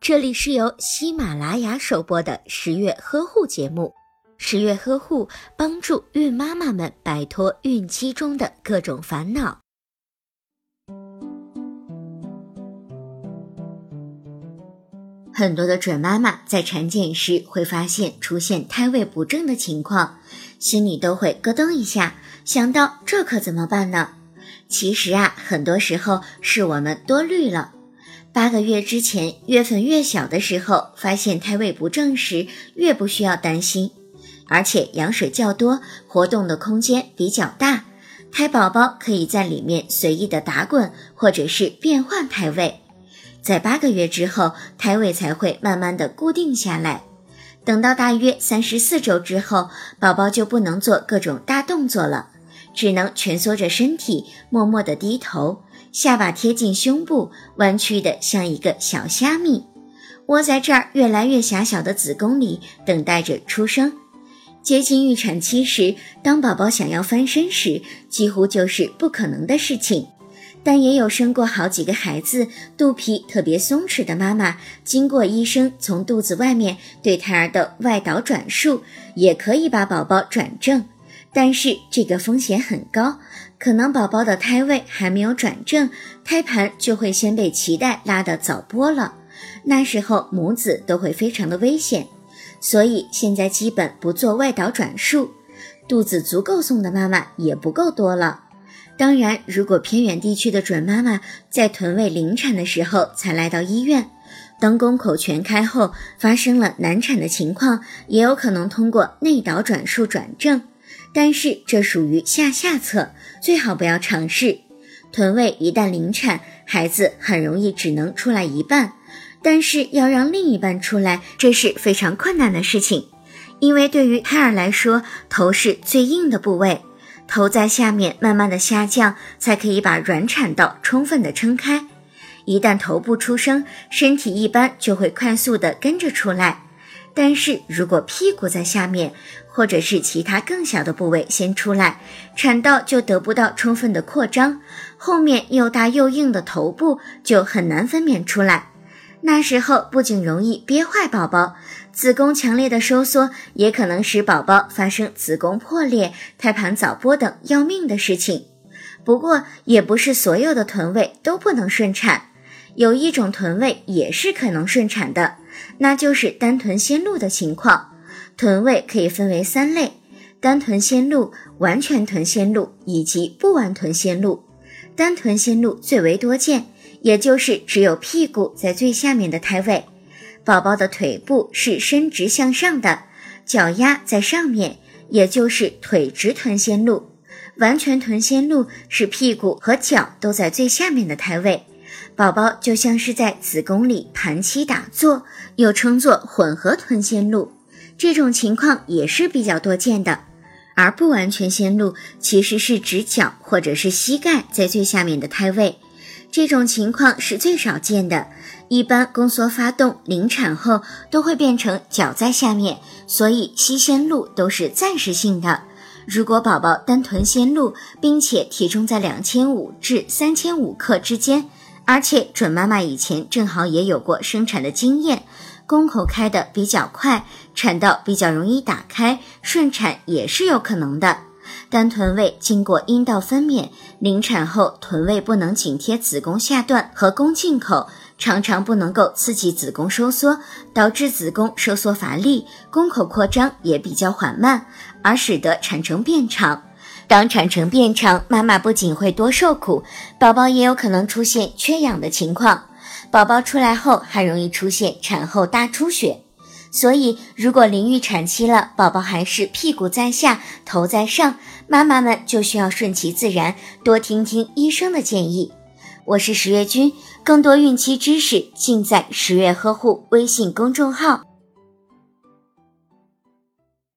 这里是由喜马拉雅首播的十月呵护节目。十月呵护帮助孕妈妈们摆脱孕期中的各种烦恼。很多的准妈妈在产检时会发现出现胎位不正的情况，心里都会咯噔一下，想到这可怎么办呢？其实啊，很多时候是我们多虑了。八个月之前，月份越小的时候，发现胎位不正时，越不需要担心。而且羊水较多，活动的空间比较大，胎宝宝可以在里面随意的打滚，或者是变换胎位。在八个月之后，胎位才会慢慢的固定下来。等到大约三十四周之后，宝宝就不能做各种大动作了。只能蜷缩着身体，默默的低头，下巴贴近胸部，弯曲的像一个小虾米，窝在这儿越来越狭小的子宫里，等待着出生。接近预产期时，当宝宝想要翻身时，几乎就是不可能的事情。但也有生过好几个孩子，肚皮特别松弛的妈妈，经过医生从肚子外面对胎儿的外导转述，也可以把宝宝转正。但是这个风险很高，可能宝宝的胎位还没有转正，胎盘就会先被脐带拉得早剥了，那时候母子都会非常的危险。所以现在基本不做外导转述，肚子足够松的妈妈也不够多了。当然，如果偏远地区的准妈妈在臀位临产的时候才来到医院，当宫口全开后发生了难产的情况，也有可能通过内导转述转正。但是这属于下下策，最好不要尝试。臀位一旦临产，孩子很容易只能出来一半，但是要让另一半出来，这是非常困难的事情。因为对于胎儿来说，头是最硬的部位，头在下面慢慢的下降，才可以把软产道充分的撑开。一旦头部出生，身体一般就会快速的跟着出来。但是如果屁股在下面，或者是其他更小的部位先出来，产道就得不到充分的扩张，后面又大又硬的头部就很难分娩出来。那时候不仅容易憋坏宝宝，子宫强烈的收缩也可能使宝宝发生子宫破裂、胎盘早剥等要命的事情。不过也不是所有的臀位都不能顺产，有一种臀位也是可能顺产的。那就是单臀先露的情况，臀位可以分为三类：单臀先露、完全臀先露以及不完臀先露。单臀先露最为多见，也就是只有屁股在最下面的胎位，宝宝的腿部是伸直向上的，脚丫在上面，也就是腿直臀先露。完全臀先露是屁股和脚都在最下面的胎位。宝宝就像是在子宫里盘膝打坐，又称作混合臀先露，这种情况也是比较多见的。而不完全先露其实是指脚或者是膝盖在最下面的胎位，这种情况是最少见的。一般宫缩发动临产后都会变成脚在下面，所以膝先露都是暂时性的。如果宝宝单臀先露，并且体重在两千五至三千五克之间。而且准妈妈以前正好也有过生产的经验，宫口开的比较快，产道比较容易打开，顺产也是有可能的。单臀位经过阴道分娩，临产后臀位不能紧贴子宫下段和宫颈口，常常不能够刺激子宫收缩，导致子宫收缩乏力，宫口扩张也比较缓慢，而使得产程变长。当产程变长，妈妈不仅会多受苦，宝宝也有可能出现缺氧的情况。宝宝出来后还容易出现产后大出血。所以，如果临预产期了，宝宝还是屁股在下，头在上，妈妈们就需要顺其自然，多听听医生的建议。我是十月君，更多孕期知识尽在十月呵护微信公众号。